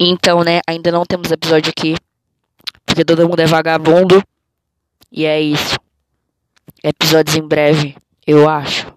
Então, né, ainda não temos episódio aqui. Porque todo mundo é vagabundo. E é isso. Episódios em breve, eu acho.